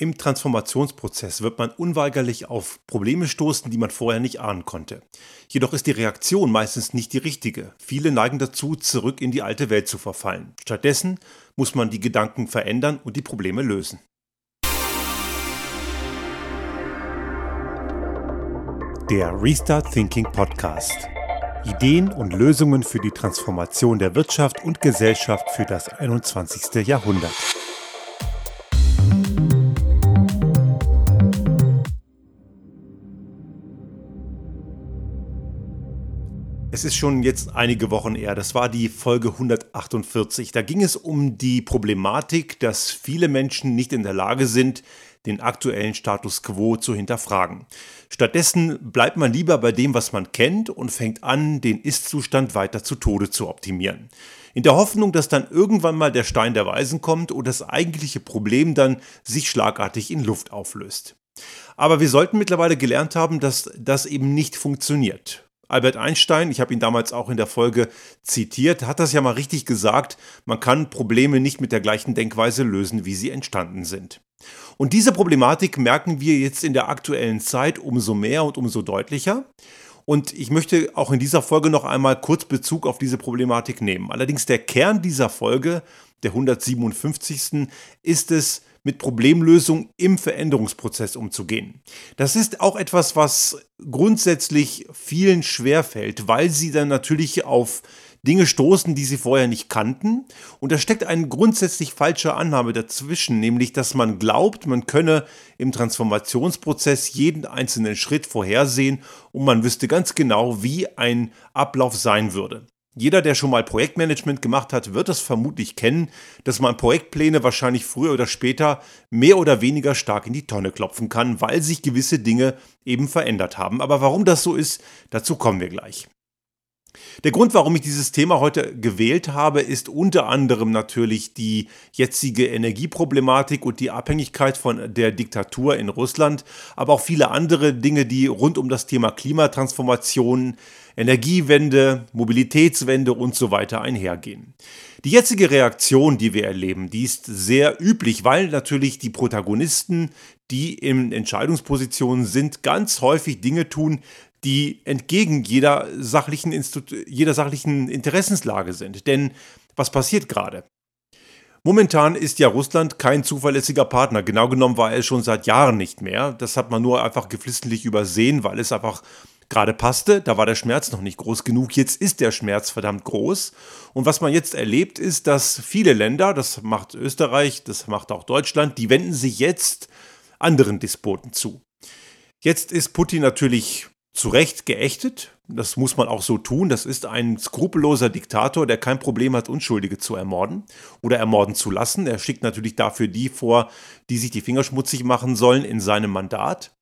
Im Transformationsprozess wird man unweigerlich auf Probleme stoßen, die man vorher nicht ahnen konnte. Jedoch ist die Reaktion meistens nicht die richtige. Viele neigen dazu, zurück in die alte Welt zu verfallen. Stattdessen muss man die Gedanken verändern und die Probleme lösen. Der Restart Thinking Podcast. Ideen und Lösungen für die Transformation der Wirtschaft und Gesellschaft für das 21. Jahrhundert. Es ist schon jetzt einige Wochen her. Das war die Folge 148. Da ging es um die Problematik, dass viele Menschen nicht in der Lage sind, den aktuellen Status quo zu hinterfragen. Stattdessen bleibt man lieber bei dem, was man kennt und fängt an, den Ist-Zustand weiter zu Tode zu optimieren. In der Hoffnung, dass dann irgendwann mal der Stein der Weisen kommt und das eigentliche Problem dann sich schlagartig in Luft auflöst. Aber wir sollten mittlerweile gelernt haben, dass das eben nicht funktioniert. Albert Einstein, ich habe ihn damals auch in der Folge zitiert, hat das ja mal richtig gesagt, man kann Probleme nicht mit der gleichen Denkweise lösen, wie sie entstanden sind. Und diese Problematik merken wir jetzt in der aktuellen Zeit umso mehr und umso deutlicher. Und ich möchte auch in dieser Folge noch einmal kurz Bezug auf diese Problematik nehmen. Allerdings der Kern dieser Folge, der 157. ist es, mit Problemlösung im Veränderungsprozess umzugehen. Das ist auch etwas, was grundsätzlich vielen schwerfällt, weil sie dann natürlich auf Dinge stoßen, die sie vorher nicht kannten. Und da steckt eine grundsätzlich falsche Annahme dazwischen, nämlich dass man glaubt, man könne im Transformationsprozess jeden einzelnen Schritt vorhersehen und man wüsste ganz genau, wie ein Ablauf sein würde. Jeder, der schon mal Projektmanagement gemacht hat, wird es vermutlich kennen, dass man Projektpläne wahrscheinlich früher oder später mehr oder weniger stark in die Tonne klopfen kann, weil sich gewisse Dinge eben verändert haben. Aber warum das so ist, dazu kommen wir gleich. Der Grund, warum ich dieses Thema heute gewählt habe, ist unter anderem natürlich die jetzige Energieproblematik und die Abhängigkeit von der Diktatur in Russland, aber auch viele andere Dinge, die rund um das Thema Klimatransformation, Energiewende, Mobilitätswende und so weiter einhergehen. Die jetzige Reaktion, die wir erleben, die ist sehr üblich, weil natürlich die Protagonisten, die in Entscheidungspositionen sind, ganz häufig Dinge tun, die entgegen jeder sachlichen, Institu jeder sachlichen Interessenslage sind. Denn was passiert gerade? Momentan ist ja Russland kein zuverlässiger Partner. Genau genommen war er schon seit Jahren nicht mehr. Das hat man nur einfach geflissentlich übersehen, weil es einfach gerade passte. Da war der Schmerz noch nicht groß genug. Jetzt ist der Schmerz verdammt groß. Und was man jetzt erlebt, ist, dass viele Länder, das macht Österreich, das macht auch Deutschland, die wenden sich jetzt anderen Despoten zu. Jetzt ist Putin natürlich zu Recht geächtet. Das muss man auch so tun. Das ist ein skrupelloser Diktator, der kein Problem hat, Unschuldige zu ermorden oder ermorden zu lassen. Er schickt natürlich dafür die vor, die sich die Finger schmutzig machen sollen in seinem Mandat.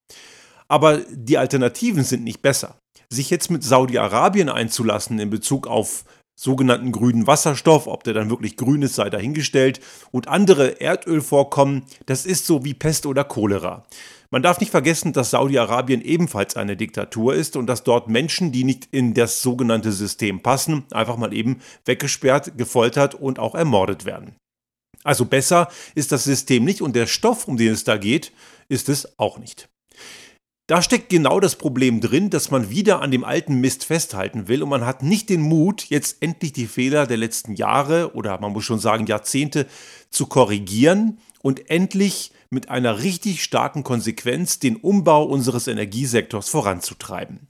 Aber die Alternativen sind nicht besser. Sich jetzt mit Saudi-Arabien einzulassen in Bezug auf sogenannten grünen Wasserstoff, ob der dann wirklich grün ist, sei dahingestellt, und andere Erdölvorkommen, das ist so wie Pest oder Cholera. Man darf nicht vergessen, dass Saudi-Arabien ebenfalls eine Diktatur ist und dass dort Menschen, die nicht in das sogenannte System passen, einfach mal eben weggesperrt, gefoltert und auch ermordet werden. Also besser ist das System nicht und der Stoff, um den es da geht, ist es auch nicht. Da steckt genau das Problem drin, dass man wieder an dem alten Mist festhalten will und man hat nicht den Mut, jetzt endlich die Fehler der letzten Jahre oder man muss schon sagen Jahrzehnte zu korrigieren und endlich mit einer richtig starken Konsequenz den Umbau unseres Energiesektors voranzutreiben.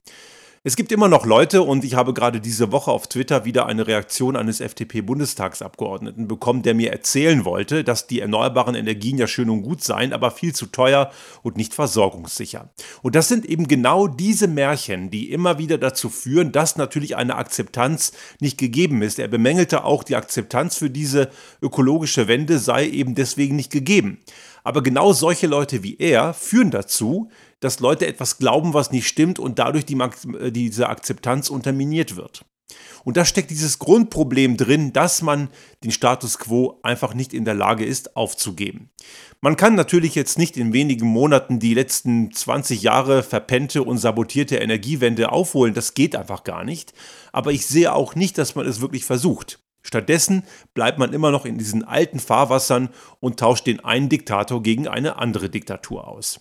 Es gibt immer noch Leute, und ich habe gerade diese Woche auf Twitter wieder eine Reaktion eines FDP-Bundestagsabgeordneten bekommen, der mir erzählen wollte, dass die erneuerbaren Energien ja schön und gut seien, aber viel zu teuer und nicht versorgungssicher. Und das sind eben genau diese Märchen, die immer wieder dazu führen, dass natürlich eine Akzeptanz nicht gegeben ist. Er bemängelte auch, die Akzeptanz für diese ökologische Wende sei eben deswegen nicht gegeben. Aber genau solche Leute wie er führen dazu, dass Leute etwas glauben, was nicht stimmt und dadurch die, äh, diese Akzeptanz unterminiert wird. Und da steckt dieses Grundproblem drin, dass man den Status quo einfach nicht in der Lage ist aufzugeben. Man kann natürlich jetzt nicht in wenigen Monaten die letzten 20 Jahre verpennte und sabotierte Energiewende aufholen, das geht einfach gar nicht. Aber ich sehe auch nicht, dass man es wirklich versucht. Stattdessen bleibt man immer noch in diesen alten Fahrwassern und tauscht den einen Diktator gegen eine andere Diktatur aus.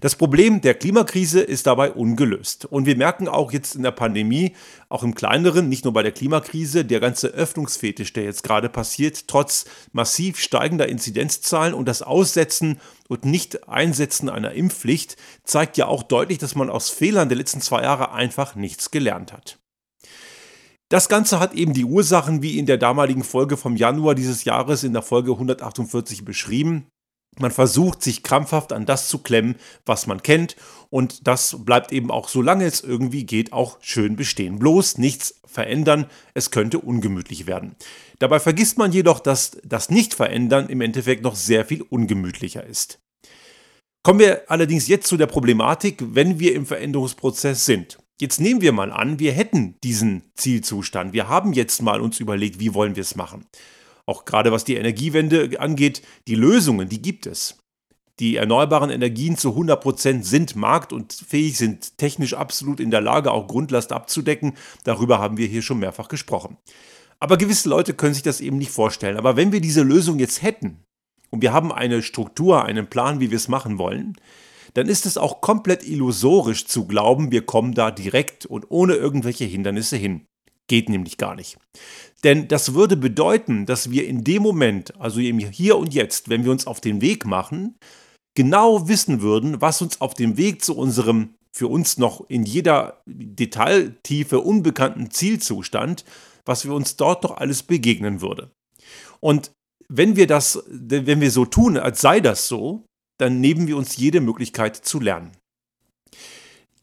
Das Problem der Klimakrise ist dabei ungelöst. Und wir merken auch jetzt in der Pandemie, auch im kleineren, nicht nur bei der Klimakrise, der ganze Öffnungsfetisch, der jetzt gerade passiert, trotz massiv steigender Inzidenzzahlen und das Aussetzen und Nicht-Einsetzen einer Impfpflicht, zeigt ja auch deutlich, dass man aus Fehlern der letzten zwei Jahre einfach nichts gelernt hat. Das Ganze hat eben die Ursachen wie in der damaligen Folge vom Januar dieses Jahres in der Folge 148 beschrieben. Man versucht sich krampfhaft an das zu klemmen, was man kennt und das bleibt eben auch, solange es irgendwie geht, auch schön bestehen. Bloß nichts verändern, es könnte ungemütlich werden. Dabei vergisst man jedoch, dass das Nicht-Verändern im Endeffekt noch sehr viel ungemütlicher ist. Kommen wir allerdings jetzt zu der Problematik, wenn wir im Veränderungsprozess sind. Jetzt nehmen wir mal an, wir hätten diesen Zielzustand. Wir haben jetzt mal uns überlegt, wie wollen wir es machen auch gerade was die Energiewende angeht, die Lösungen, die gibt es. Die erneuerbaren Energien zu 100% sind markt- und fähig, sind technisch absolut in der Lage, auch Grundlast abzudecken. Darüber haben wir hier schon mehrfach gesprochen. Aber gewisse Leute können sich das eben nicht vorstellen. Aber wenn wir diese Lösung jetzt hätten und wir haben eine Struktur, einen Plan, wie wir es machen wollen, dann ist es auch komplett illusorisch zu glauben, wir kommen da direkt und ohne irgendwelche Hindernisse hin. Geht nämlich gar nicht. Denn das würde bedeuten, dass wir in dem Moment, also im Hier und Jetzt, wenn wir uns auf den Weg machen, genau wissen würden, was uns auf dem Weg zu unserem für uns noch in jeder Detailtiefe unbekannten Zielzustand, was wir uns dort doch alles begegnen würde. Und wenn wir das, wenn wir so tun, als sei das so, dann nehmen wir uns jede Möglichkeit zu lernen.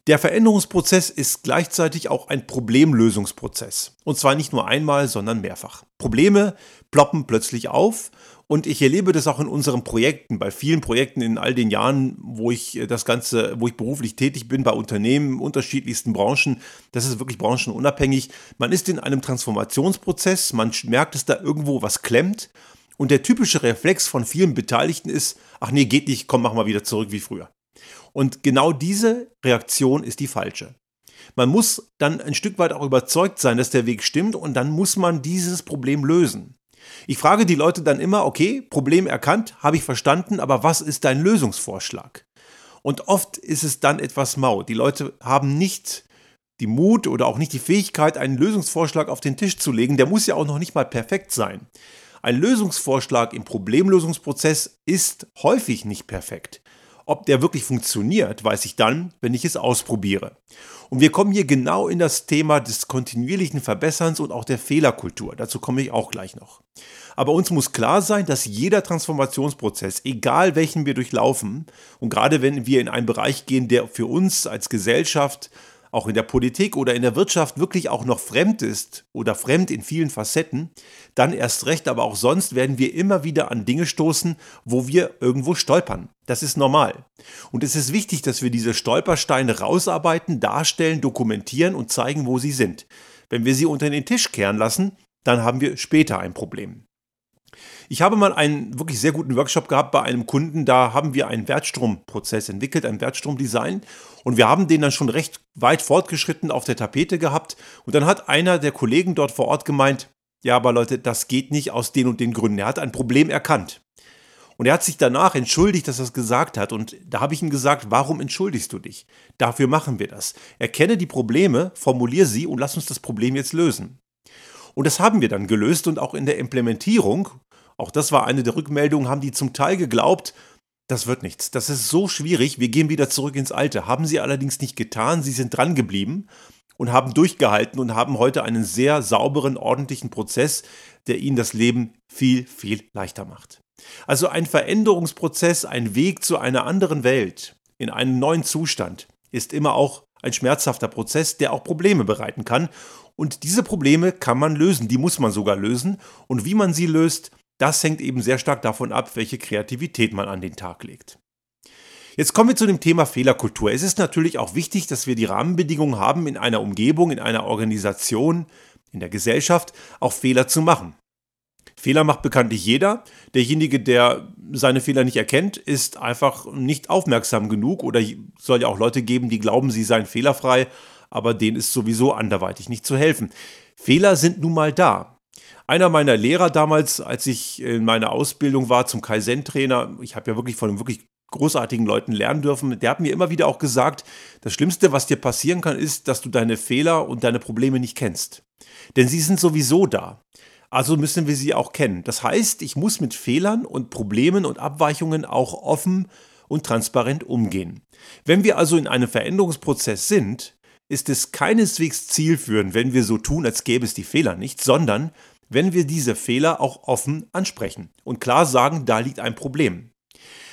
Der Veränderungsprozess ist gleichzeitig auch ein Problemlösungsprozess. Und zwar nicht nur einmal, sondern mehrfach. Probleme ploppen plötzlich auf und ich erlebe das auch in unseren Projekten, bei vielen Projekten in all den Jahren, wo ich äh, das Ganze, wo ich beruflich tätig bin, bei Unternehmen, unterschiedlichsten Branchen. Das ist wirklich branchenunabhängig. Man ist in einem Transformationsprozess, man merkt, dass da irgendwo was klemmt. Und der typische Reflex von vielen Beteiligten ist, ach nee, geht nicht, komm, mach mal wieder zurück wie früher. Und genau diese Reaktion ist die falsche. Man muss dann ein Stück weit auch überzeugt sein, dass der Weg stimmt und dann muss man dieses Problem lösen. Ich frage die Leute dann immer, okay, Problem erkannt, habe ich verstanden, aber was ist dein Lösungsvorschlag? Und oft ist es dann etwas mau. Die Leute haben nicht die Mut oder auch nicht die Fähigkeit, einen Lösungsvorschlag auf den Tisch zu legen. Der muss ja auch noch nicht mal perfekt sein. Ein Lösungsvorschlag im Problemlösungsprozess ist häufig nicht perfekt. Ob der wirklich funktioniert, weiß ich dann, wenn ich es ausprobiere. Und wir kommen hier genau in das Thema des kontinuierlichen Verbesserns und auch der Fehlerkultur. Dazu komme ich auch gleich noch. Aber uns muss klar sein, dass jeder Transformationsprozess, egal welchen wir durchlaufen, und gerade wenn wir in einen Bereich gehen, der für uns als Gesellschaft auch in der Politik oder in der Wirtschaft wirklich auch noch fremd ist oder fremd in vielen Facetten, dann erst recht, aber auch sonst werden wir immer wieder an Dinge stoßen, wo wir irgendwo stolpern. Das ist normal. Und es ist wichtig, dass wir diese Stolpersteine rausarbeiten, darstellen, dokumentieren und zeigen, wo sie sind. Wenn wir sie unter den Tisch kehren lassen, dann haben wir später ein Problem. Ich habe mal einen wirklich sehr guten Workshop gehabt bei einem Kunden, da haben wir einen Wertstromprozess entwickelt, ein Wertstromdesign und wir haben den dann schon recht weit fortgeschritten auf der Tapete gehabt und dann hat einer der Kollegen dort vor Ort gemeint, ja, aber Leute, das geht nicht aus den und den Gründen. Er hat ein Problem erkannt. Und er hat sich danach entschuldigt, dass er es gesagt hat. Und da habe ich ihm gesagt, warum entschuldigst du dich? Dafür machen wir das. Erkenne die Probleme, formuliere sie und lass uns das Problem jetzt lösen. Und das haben wir dann gelöst und auch in der Implementierung auch das war eine der Rückmeldungen, haben die zum Teil geglaubt, das wird nichts. Das ist so schwierig. Wir gehen wieder zurück ins Alte. Haben sie allerdings nicht getan. Sie sind dran geblieben und haben durchgehalten und haben heute einen sehr sauberen, ordentlichen Prozess, der ihnen das Leben viel, viel leichter macht. Also ein Veränderungsprozess, ein Weg zu einer anderen Welt, in einen neuen Zustand, ist immer auch ein schmerzhafter Prozess, der auch Probleme bereiten kann. Und diese Probleme kann man lösen, die muss man sogar lösen. Und wie man sie löst, das hängt eben sehr stark davon ab, welche Kreativität man an den Tag legt. Jetzt kommen wir zu dem Thema Fehlerkultur. Es ist natürlich auch wichtig, dass wir die Rahmenbedingungen haben, in einer Umgebung, in einer Organisation, in der Gesellschaft auch Fehler zu machen. Fehler macht bekanntlich jeder. Derjenige, der seine Fehler nicht erkennt, ist einfach nicht aufmerksam genug oder soll ja auch Leute geben, die glauben, sie seien fehlerfrei, aber denen ist sowieso anderweitig nicht zu helfen. Fehler sind nun mal da. Einer meiner Lehrer damals, als ich in meiner Ausbildung war zum Kaizen-Trainer, ich habe ja wirklich von wirklich großartigen Leuten lernen dürfen, der hat mir immer wieder auch gesagt, das Schlimmste, was dir passieren kann, ist, dass du deine Fehler und deine Probleme nicht kennst. Denn sie sind sowieso da. Also müssen wir sie auch kennen. Das heißt, ich muss mit Fehlern und Problemen und Abweichungen auch offen und transparent umgehen. Wenn wir also in einem Veränderungsprozess sind, ist es keineswegs zielführend, wenn wir so tun, als gäbe es die Fehler nicht, sondern wenn wir diese Fehler auch offen ansprechen und klar sagen, da liegt ein Problem.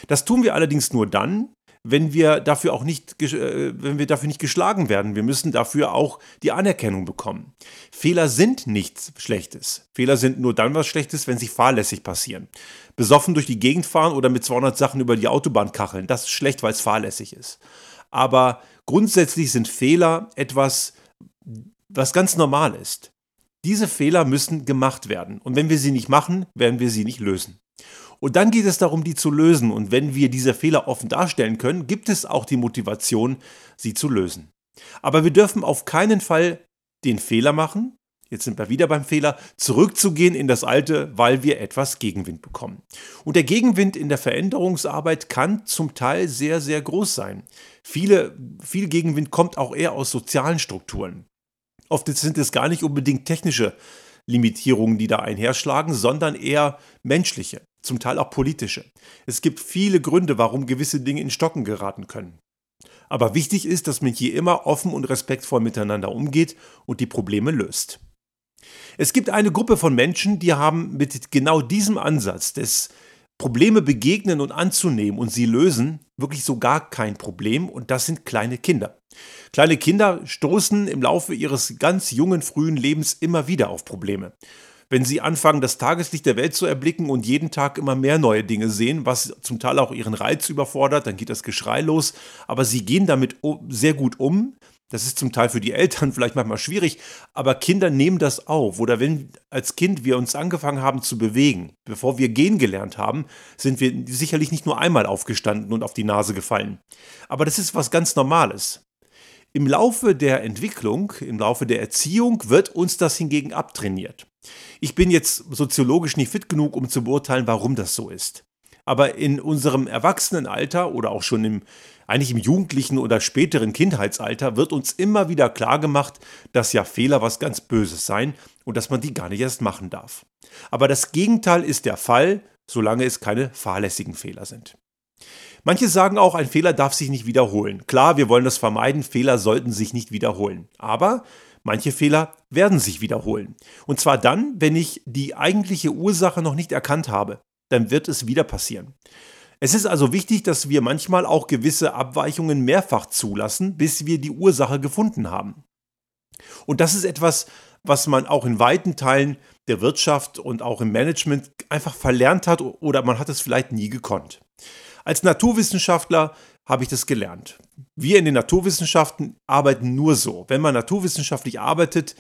Das tun wir allerdings nur dann, wenn wir dafür auch nicht, äh, wenn wir dafür nicht geschlagen werden. Wir müssen dafür auch die Anerkennung bekommen. Fehler sind nichts Schlechtes. Fehler sind nur dann was Schlechtes, wenn sie fahrlässig passieren. Besoffen durch die Gegend fahren oder mit 200 Sachen über die Autobahn kacheln, das ist schlecht, weil es fahrlässig ist. Aber grundsätzlich sind Fehler etwas, was ganz normal ist. Diese Fehler müssen gemacht werden. Und wenn wir sie nicht machen, werden wir sie nicht lösen. Und dann geht es darum, die zu lösen. Und wenn wir diese Fehler offen darstellen können, gibt es auch die Motivation, sie zu lösen. Aber wir dürfen auf keinen Fall den Fehler machen, jetzt sind wir wieder beim Fehler, zurückzugehen in das Alte, weil wir etwas Gegenwind bekommen. Und der Gegenwind in der Veränderungsarbeit kann zum Teil sehr, sehr groß sein. Viele, viel Gegenwind kommt auch eher aus sozialen Strukturen. Oft sind es gar nicht unbedingt technische Limitierungen, die da einherschlagen, sondern eher menschliche, zum Teil auch politische. Es gibt viele Gründe, warum gewisse Dinge in Stocken geraten können. Aber wichtig ist, dass man hier immer offen und respektvoll miteinander umgeht und die Probleme löst. Es gibt eine Gruppe von Menschen, die haben mit genau diesem Ansatz des Probleme begegnen und anzunehmen und sie lösen, wirklich so gar kein Problem und das sind kleine Kinder. Kleine Kinder stoßen im Laufe ihres ganz jungen, frühen Lebens immer wieder auf Probleme. Wenn sie anfangen, das Tageslicht der Welt zu erblicken und jeden Tag immer mehr neue Dinge sehen, was zum Teil auch ihren Reiz überfordert, dann geht das Geschrei los, aber sie gehen damit sehr gut um, das ist zum Teil für die Eltern vielleicht manchmal schwierig, aber Kinder nehmen das auf. Oder wenn als Kind wir uns angefangen haben zu bewegen, bevor wir gehen gelernt haben, sind wir sicherlich nicht nur einmal aufgestanden und auf die Nase gefallen. Aber das ist was ganz Normales. Im Laufe der Entwicklung, im Laufe der Erziehung wird uns das hingegen abtrainiert. Ich bin jetzt soziologisch nicht fit genug, um zu beurteilen, warum das so ist. Aber in unserem Erwachsenenalter oder auch schon im, eigentlich im jugendlichen oder späteren Kindheitsalter wird uns immer wieder klar gemacht, dass ja Fehler was ganz Böses seien und dass man die gar nicht erst machen darf. Aber das Gegenteil ist der Fall, solange es keine fahrlässigen Fehler sind. Manche sagen auch, ein Fehler darf sich nicht wiederholen. Klar, wir wollen das vermeiden, Fehler sollten sich nicht wiederholen. Aber manche Fehler werden sich wiederholen. Und zwar dann, wenn ich die eigentliche Ursache noch nicht erkannt habe dann wird es wieder passieren. Es ist also wichtig, dass wir manchmal auch gewisse Abweichungen mehrfach zulassen, bis wir die Ursache gefunden haben. Und das ist etwas, was man auch in weiten Teilen der Wirtschaft und auch im Management einfach verlernt hat oder man hat es vielleicht nie gekonnt. Als Naturwissenschaftler habe ich das gelernt. Wir in den Naturwissenschaften arbeiten nur so. Wenn man naturwissenschaftlich arbeitet,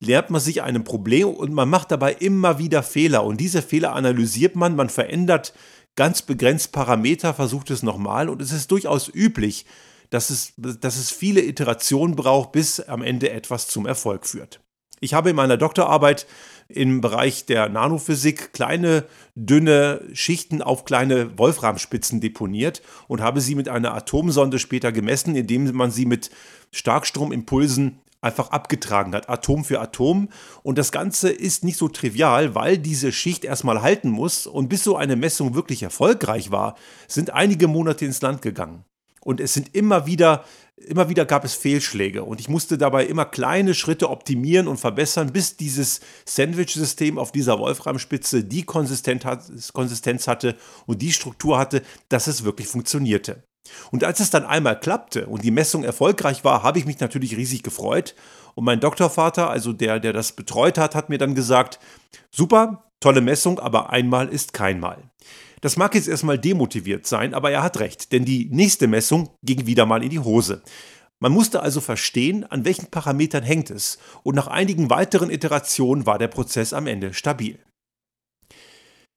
lernt man sich einem Problem und man macht dabei immer wieder Fehler. Und diese Fehler analysiert man, man verändert ganz begrenzt Parameter, versucht es nochmal und es ist durchaus üblich, dass es, dass es viele Iterationen braucht, bis am Ende etwas zum Erfolg führt. Ich habe in meiner Doktorarbeit im Bereich der Nanophysik kleine, dünne Schichten auf kleine Wolframspitzen deponiert und habe sie mit einer Atomsonde später gemessen, indem man sie mit Starkstromimpulsen einfach abgetragen hat, Atom für Atom. Und das Ganze ist nicht so trivial, weil diese Schicht erstmal halten muss. Und bis so eine Messung wirklich erfolgreich war, sind einige Monate ins Land gegangen. Und es sind immer wieder, immer wieder gab es Fehlschläge. Und ich musste dabei immer kleine Schritte optimieren und verbessern, bis dieses Sandwich-System auf dieser Wolframspitze die Konsistenz hatte und die Struktur hatte, dass es wirklich funktionierte. Und als es dann einmal klappte und die Messung erfolgreich war, habe ich mich natürlich riesig gefreut. Und mein Doktorvater, also der, der das betreut hat, hat mir dann gesagt, super, tolle Messung, aber einmal ist keinmal. Das mag jetzt erstmal demotiviert sein, aber er hat recht, denn die nächste Messung ging wieder mal in die Hose. Man musste also verstehen, an welchen Parametern hängt es, und nach einigen weiteren Iterationen war der Prozess am Ende stabil.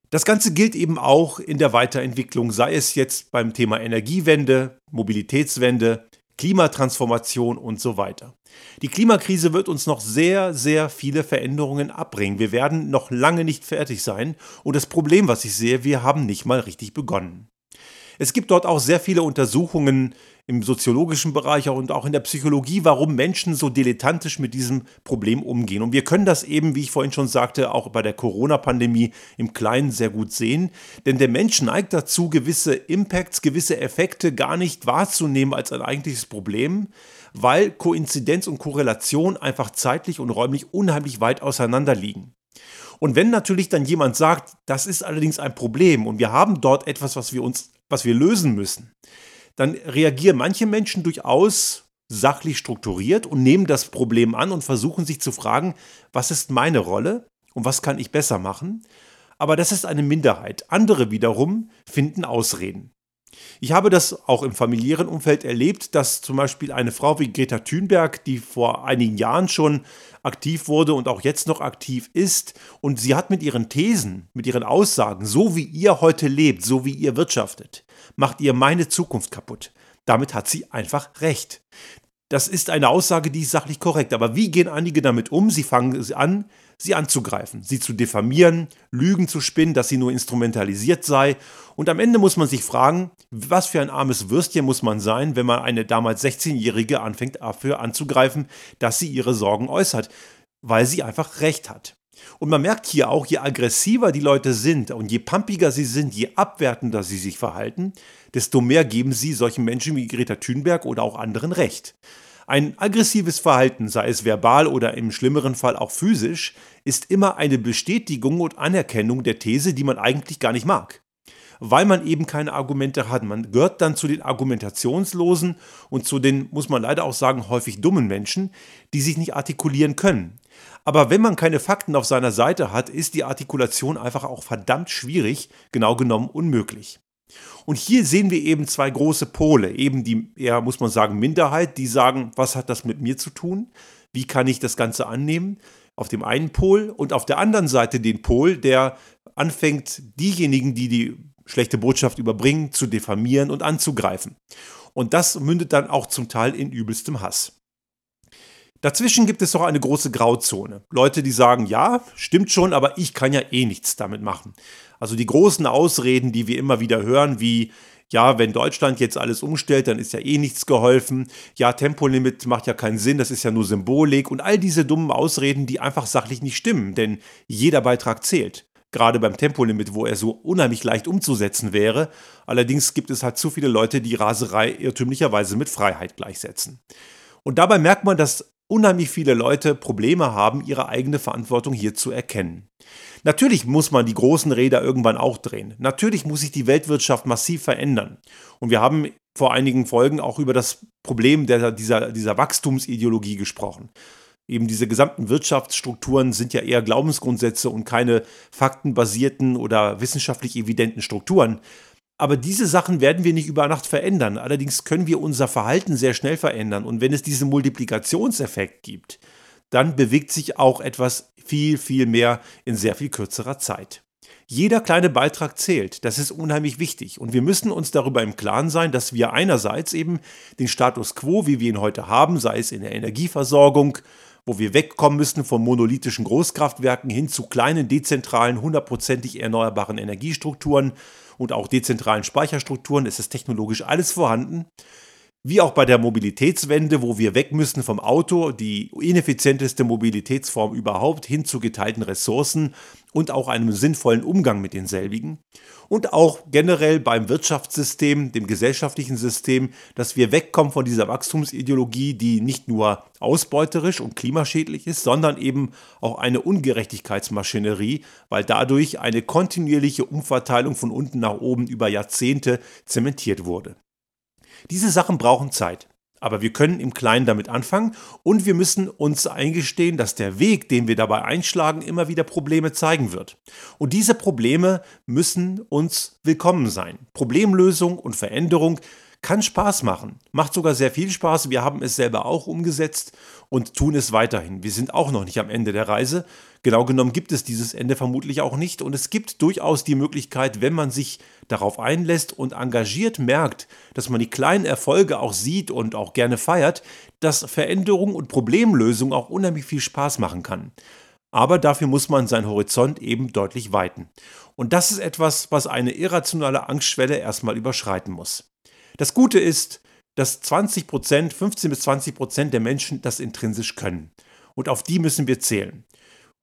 Das Ganze gilt eben auch in der Weiterentwicklung, sei es jetzt beim Thema Energiewende, Mobilitätswende, Klimatransformation und so weiter. Die Klimakrise wird uns noch sehr, sehr viele Veränderungen abbringen. Wir werden noch lange nicht fertig sein und das Problem, was ich sehe, wir haben nicht mal richtig begonnen. Es gibt dort auch sehr viele Untersuchungen im soziologischen Bereich und auch in der Psychologie, warum Menschen so dilettantisch mit diesem Problem umgehen. Und wir können das eben, wie ich vorhin schon sagte, auch bei der Corona-Pandemie im Kleinen sehr gut sehen. Denn der Mensch neigt dazu, gewisse Impacts, gewisse Effekte gar nicht wahrzunehmen als ein eigentliches Problem, weil Koinzidenz und Korrelation einfach zeitlich und räumlich unheimlich weit auseinander liegen. Und wenn natürlich dann jemand sagt, das ist allerdings ein Problem und wir haben dort etwas, was wir uns, was wir lösen müssen, dann reagieren manche Menschen durchaus sachlich strukturiert und nehmen das Problem an und versuchen sich zu fragen, was ist meine Rolle und was kann ich besser machen. Aber das ist eine Minderheit. Andere wiederum finden Ausreden. Ich habe das auch im familiären Umfeld erlebt, dass zum Beispiel eine Frau wie Greta Thunberg, die vor einigen Jahren schon aktiv wurde und auch jetzt noch aktiv ist, und sie hat mit ihren Thesen, mit ihren Aussagen, so wie ihr heute lebt, so wie ihr wirtschaftet, macht ihr meine Zukunft kaputt. Damit hat sie einfach recht. Das ist eine Aussage, die ist sachlich korrekt. Aber wie gehen einige damit um? Sie fangen an, sie anzugreifen, sie zu diffamieren, Lügen zu spinnen, dass sie nur instrumentalisiert sei. Und am Ende muss man sich fragen, was für ein armes Würstchen muss man sein, wenn man eine damals 16-Jährige anfängt dafür anzugreifen, dass sie ihre Sorgen äußert, weil sie einfach recht hat. Und man merkt hier auch, je aggressiver die Leute sind und je pumpiger sie sind, je abwertender sie sich verhalten, desto mehr geben sie solchen Menschen wie Greta Thunberg oder auch anderen Recht. Ein aggressives Verhalten, sei es verbal oder im schlimmeren Fall auch physisch, ist immer eine Bestätigung und Anerkennung der These, die man eigentlich gar nicht mag. Weil man eben keine Argumente hat. Man gehört dann zu den Argumentationslosen und zu den, muss man leider auch sagen, häufig dummen Menschen, die sich nicht artikulieren können. Aber wenn man keine Fakten auf seiner Seite hat, ist die Artikulation einfach auch verdammt schwierig, genau genommen unmöglich. Und hier sehen wir eben zwei große Pole, eben die eher, muss man sagen, Minderheit, die sagen, was hat das mit mir zu tun? Wie kann ich das Ganze annehmen? Auf dem einen Pol und auf der anderen Seite den Pol, der anfängt, diejenigen, die die schlechte Botschaft überbringen, zu diffamieren und anzugreifen. Und das mündet dann auch zum Teil in übelstem Hass. Dazwischen gibt es doch eine große Grauzone. Leute, die sagen, ja, stimmt schon, aber ich kann ja eh nichts damit machen. Also die großen Ausreden, die wir immer wieder hören, wie, ja, wenn Deutschland jetzt alles umstellt, dann ist ja eh nichts geholfen. Ja, Tempolimit macht ja keinen Sinn, das ist ja nur Symbolik. Und all diese dummen Ausreden, die einfach sachlich nicht stimmen, denn jeder Beitrag zählt. Gerade beim Tempolimit, wo er so unheimlich leicht umzusetzen wäre. Allerdings gibt es halt zu viele Leute, die Raserei irrtümlicherweise mit Freiheit gleichsetzen. Und dabei merkt man, dass unheimlich viele Leute Probleme haben, ihre eigene Verantwortung hier zu erkennen. Natürlich muss man die großen Räder irgendwann auch drehen. Natürlich muss sich die Weltwirtschaft massiv verändern. Und wir haben vor einigen Folgen auch über das Problem der, dieser, dieser Wachstumsideologie gesprochen. Eben diese gesamten Wirtschaftsstrukturen sind ja eher Glaubensgrundsätze und keine faktenbasierten oder wissenschaftlich evidenten Strukturen. Aber diese Sachen werden wir nicht über Nacht verändern. Allerdings können wir unser Verhalten sehr schnell verändern. Und wenn es diesen Multiplikationseffekt gibt, dann bewegt sich auch etwas viel, viel mehr in sehr viel kürzerer Zeit. Jeder kleine Beitrag zählt, das ist unheimlich wichtig. Und wir müssen uns darüber im Klaren sein, dass wir einerseits eben den Status quo, wie wir ihn heute haben, sei es in der Energieversorgung, wo wir wegkommen müssen von monolithischen Großkraftwerken hin zu kleinen, dezentralen, hundertprozentig erneuerbaren Energiestrukturen, und auch dezentralen Speicherstrukturen ist es technologisch alles vorhanden. Wie auch bei der Mobilitätswende, wo wir weg müssen vom Auto, die ineffizienteste Mobilitätsform überhaupt, hin zu geteilten Ressourcen und auch einem sinnvollen Umgang mit denselbigen. Und auch generell beim Wirtschaftssystem, dem gesellschaftlichen System, dass wir wegkommen von dieser Wachstumsideologie, die nicht nur ausbeuterisch und klimaschädlich ist, sondern eben auch eine Ungerechtigkeitsmaschinerie, weil dadurch eine kontinuierliche Umverteilung von unten nach oben über Jahrzehnte zementiert wurde. Diese Sachen brauchen Zeit. Aber wir können im Kleinen damit anfangen und wir müssen uns eingestehen, dass der Weg, den wir dabei einschlagen, immer wieder Probleme zeigen wird. Und diese Probleme müssen uns willkommen sein. Problemlösung und Veränderung kann Spaß machen. Macht sogar sehr viel Spaß. Wir haben es selber auch umgesetzt und tun es weiterhin. Wir sind auch noch nicht am Ende der Reise. Genau genommen gibt es dieses Ende vermutlich auch nicht. Und es gibt durchaus die Möglichkeit, wenn man sich darauf einlässt und engagiert merkt, dass man die kleinen Erfolge auch sieht und auch gerne feiert, dass Veränderung und Problemlösung auch unheimlich viel Spaß machen kann. Aber dafür muss man seinen Horizont eben deutlich weiten. Und das ist etwas, was eine irrationale Angstschwelle erstmal überschreiten muss. Das Gute ist, dass 20 Prozent, 15 bis 20 Prozent der Menschen das intrinsisch können. Und auf die müssen wir zählen.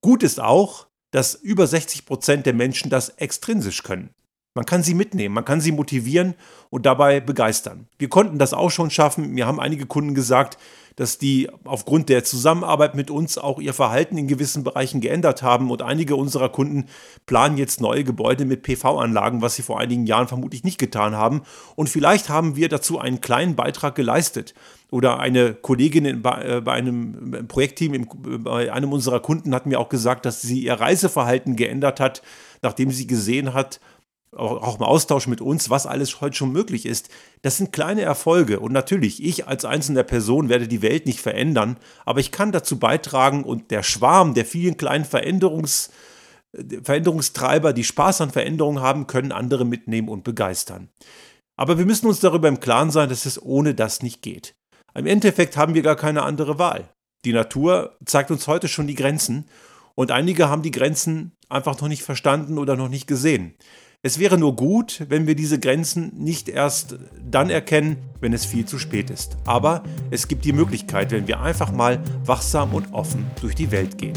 Gut ist auch, dass über 60 Prozent der Menschen das extrinsisch können. Man kann sie mitnehmen, man kann sie motivieren und dabei begeistern. Wir konnten das auch schon schaffen. Mir haben einige Kunden gesagt, dass die aufgrund der Zusammenarbeit mit uns auch ihr Verhalten in gewissen Bereichen geändert haben. Und einige unserer Kunden planen jetzt neue Gebäude mit PV-Anlagen, was sie vor einigen Jahren vermutlich nicht getan haben. Und vielleicht haben wir dazu einen kleinen Beitrag geleistet. Oder eine Kollegin bei, äh, einem Projektteam, bei einem unserer Kunden hat mir auch gesagt, dass sie ihr Reiseverhalten geändert hat, nachdem sie gesehen hat, auch im Austausch mit uns, was alles heute schon möglich ist. Das sind kleine Erfolge und natürlich, ich als einzelne Person werde die Welt nicht verändern, aber ich kann dazu beitragen und der Schwarm der vielen kleinen Veränderungs, Veränderungstreiber, die Spaß an Veränderungen haben, können andere mitnehmen und begeistern. Aber wir müssen uns darüber im Klaren sein, dass es ohne das nicht geht. Im Endeffekt haben wir gar keine andere Wahl. Die Natur zeigt uns heute schon die Grenzen und einige haben die Grenzen einfach noch nicht verstanden oder noch nicht gesehen. Es wäre nur gut, wenn wir diese Grenzen nicht erst dann erkennen, wenn es viel zu spät ist. Aber es gibt die Möglichkeit, wenn wir einfach mal wachsam und offen durch die Welt gehen.